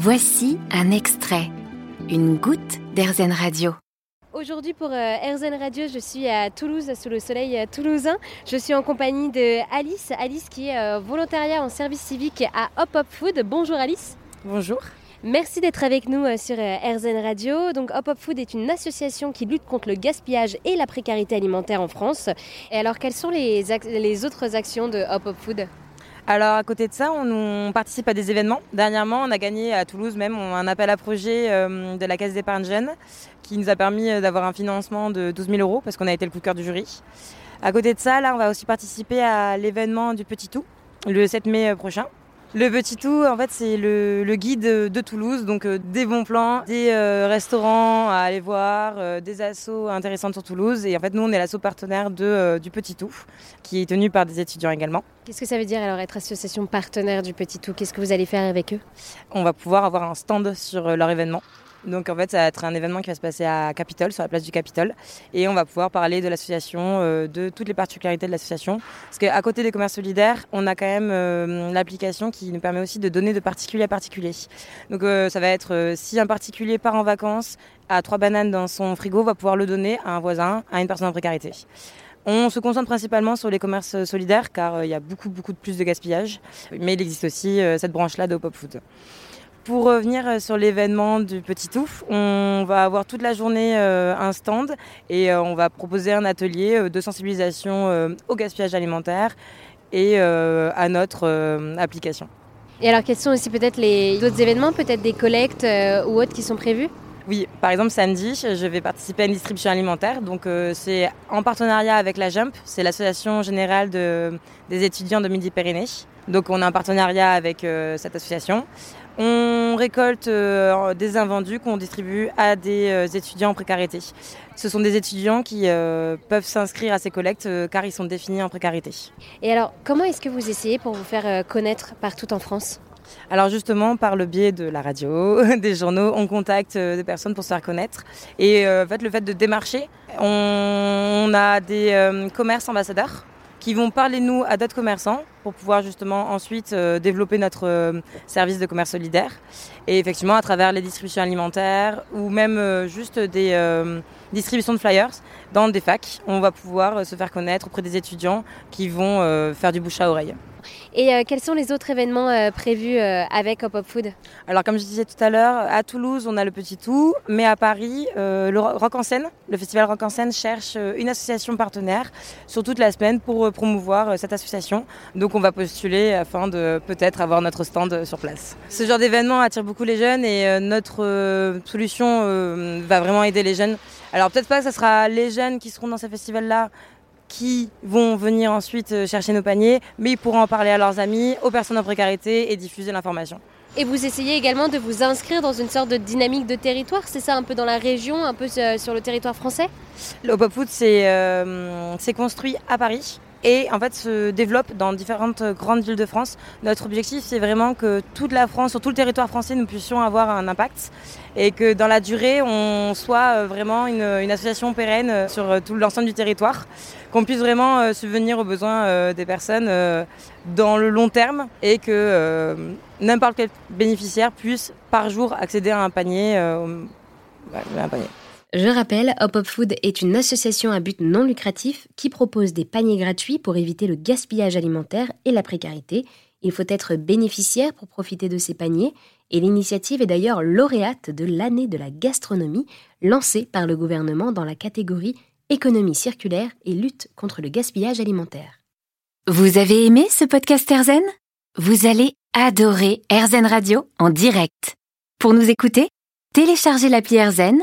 Voici un extrait, une goutte d'Airzen Radio. Aujourd'hui pour euh, Airzen Radio, je suis à Toulouse, sous le soleil euh, toulousain. Je suis en compagnie de Alice, Alice qui est euh, volontariat en service civique à Hop Hop Food. Bonjour Alice. Bonjour. Merci d'être avec nous sur Airzen Radio. Donc Hop Hop Food est une association qui lutte contre le gaspillage et la précarité alimentaire en France. Et alors quelles sont les, les autres actions de Hop Hop Food? Alors à côté de ça, on, participe à des événements. Dernièrement, on a gagné à Toulouse même un appel à projet euh, de la Caisse d'épargne jeune qui nous a permis euh, d'avoir un financement de 12 000 euros parce qu'on a été le coup de cœur du jury. À côté de ça, là, on va aussi participer à l'événement du Petit Tout le 7 mai euh, prochain. Le Petit Tout, en fait, c'est le, guide de Toulouse, donc euh, des bons plans, des euh, restaurants à aller voir, euh, des assos intéressants sur Toulouse. Et en fait, nous, on est l'asso partenaire de, du Petit Tout, qui est tenu par des étudiants également. Qu'est-ce que ça veut dire alors être association partenaire du Petit Tout? Qu'est-ce que vous allez faire avec eux? On va pouvoir avoir un stand sur leur événement. Donc en fait, ça va être un événement qui va se passer à Capitole, sur la place du Capitole. Et on va pouvoir parler de l'association, euh, de toutes les particularités de l'association. Parce qu'à côté des commerces solidaires, on a quand même euh, l'application qui nous permet aussi de donner de particulier à particulier. Donc euh, ça va être si un particulier part en vacances, a trois bananes dans son frigo, va pouvoir le donner à un voisin, à une personne en précarité. On se concentre principalement sur les commerces solidaires car il y a beaucoup beaucoup de plus de gaspillage. Mais il existe aussi cette branche-là de Pop Food. Pour revenir euh, sur l'événement du Petit Touffe, on va avoir toute la journée euh, un stand et euh, on va proposer un atelier de sensibilisation au gaspillage alimentaire et à notre application. Et alors quels sont aussi peut-être les autres événements, peut-être des collectes ou autres qui sont prévus? Oui, par exemple samedi, je vais participer à une distribution alimentaire. Donc c'est en partenariat avec la JUMP, c'est l'association générale des étudiants de Midi-Pyrénées. Donc on a un partenariat avec cette association. On récolte euh, des invendus qu'on distribue à des euh, étudiants en précarité. Ce sont des étudiants qui euh, peuvent s'inscrire à ces collectes car ils sont définis en précarité. Et alors, comment est-ce que vous essayez pour vous faire connaître partout en France? Alors justement, par le biais de la radio, des journaux, on contacte des personnes pour se faire connaître. Et en fait, le fait de démarcher, on a des commerces ambassadeurs qui vont parler nous à d'autres commerçants pour pouvoir justement ensuite euh, développer notre euh, service de commerce solidaire. Et effectivement, à travers les distributions alimentaires ou même euh, juste des distributions de flyers dans des facs, on va pouvoir se faire connaître auprès des étudiants qui vont faire du bouche à oreille. Et euh, quels sont les autres événements euh, prévus euh, avec Hop Hop Food? Alors comme je disais tout à l'heure, à Toulouse on a le Petit Tout, mais à Paris, le Rock en scène, le festival Rock en scène cherche une association partenaire sur toute la semaine pour promouvoir cette association. Donc on va postuler afin de peut-être avoir notre stand sur place. Ce genre d'événement attire beaucoup les jeunes et notre solution va vraiment aider les jeunes. Alors peut-être pas que ce sera les jeunes qui seront dans ces festivals-là, qui vont venir ensuite euh, chercher nos paniers, mais ils pourront en parler à leurs amis, aux personnes en précarité et diffuser l'information. Et vous essayez également de vous inscrire dans une sorte de dynamique de territoire, c'est ça un peu dans la région, un peu euh, sur le territoire français? Le Hop Food c'est euh, construit à Paris et en fait se développe dans différentes grandes villes de France. Notre objectif, c'est vraiment que toute la France, sur tout le territoire français, nous puissions avoir un impact et que dans la durée, on soit euh, vraiment une, association pérenne euh, sur euh, tout l'ensemble du territoire, qu'on puisse vraiment subvenir aux besoins des personnes dans le long terme et que n'importe quel bénéficiaire puisse par jour accéder à un panier. un panier. Je rappelle, Hop Hop Food est une association à but non lucratif qui propose des paniers gratuits pour éviter le gaspillage alimentaire et la précarité. Il faut être bénéficiaire pour profiter de ces paniers et l'initiative est d'ailleurs lauréate de l'année de la gastronomie lancée par le gouvernement dans la catégorie économie circulaire et lutte contre le gaspillage alimentaire. Vous avez aimé ce podcast Erzen? Vous allez adorer Erzen Radio en direct. Pour nous écouter, téléchargez l'appli Erzen